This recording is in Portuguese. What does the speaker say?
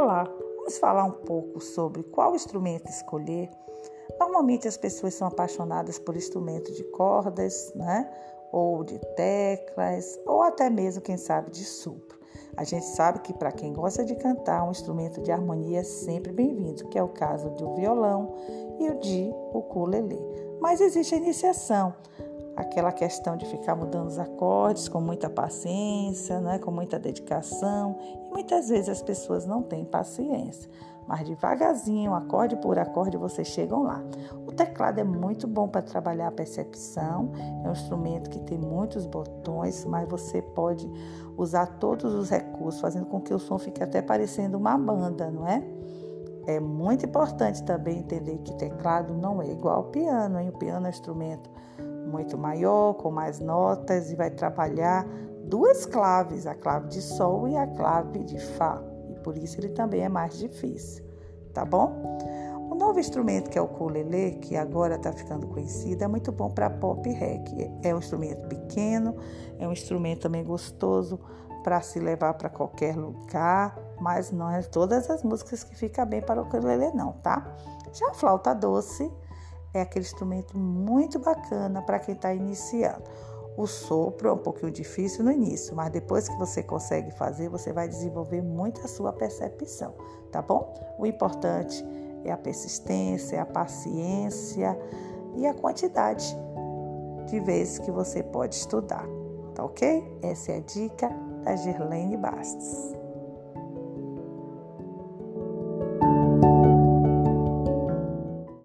Olá, vamos falar um pouco sobre qual instrumento escolher. Normalmente as pessoas são apaixonadas por instrumentos de cordas, né? Ou de teclas, ou até mesmo, quem sabe, de sopro. A gente sabe que para quem gosta de cantar, um instrumento de harmonia é sempre bem-vindo, que é o caso do violão e o de ukulele. Mas existe a iniciação aquela questão de ficar mudando os acordes com muita paciência, né, com muita dedicação, e muitas vezes as pessoas não têm paciência. Mas devagarzinho, acorde por acorde, vocês chegam lá. O teclado é muito bom para trabalhar a percepção, é um instrumento que tem muitos botões, mas você pode usar todos os recursos, fazendo com que o som fique até parecendo uma banda, não é? É muito importante também entender que teclado não é igual ao piano, hein? O piano é um instrumento muito maior, com mais notas, e vai trabalhar duas claves, a clave de Sol e a clave de Fá. E por isso ele também é mais difícil, tá bom? O novo instrumento que é o ukulele, que agora está ficando conhecido, é muito bom para pop reggae. É um instrumento pequeno, é um instrumento também gostoso para se levar para qualquer lugar, mas não é todas as músicas que fica bem para o ukulele não, tá? Já a flauta doce é aquele instrumento muito bacana para quem está iniciando. O sopro é um pouquinho difícil no início, mas depois que você consegue fazer, você vai desenvolver muito a sua percepção, tá bom? O importante é a persistência, a paciência e a quantidade de vezes que você pode estudar, tá ok? Essa é a dica da Gerlene Bastos.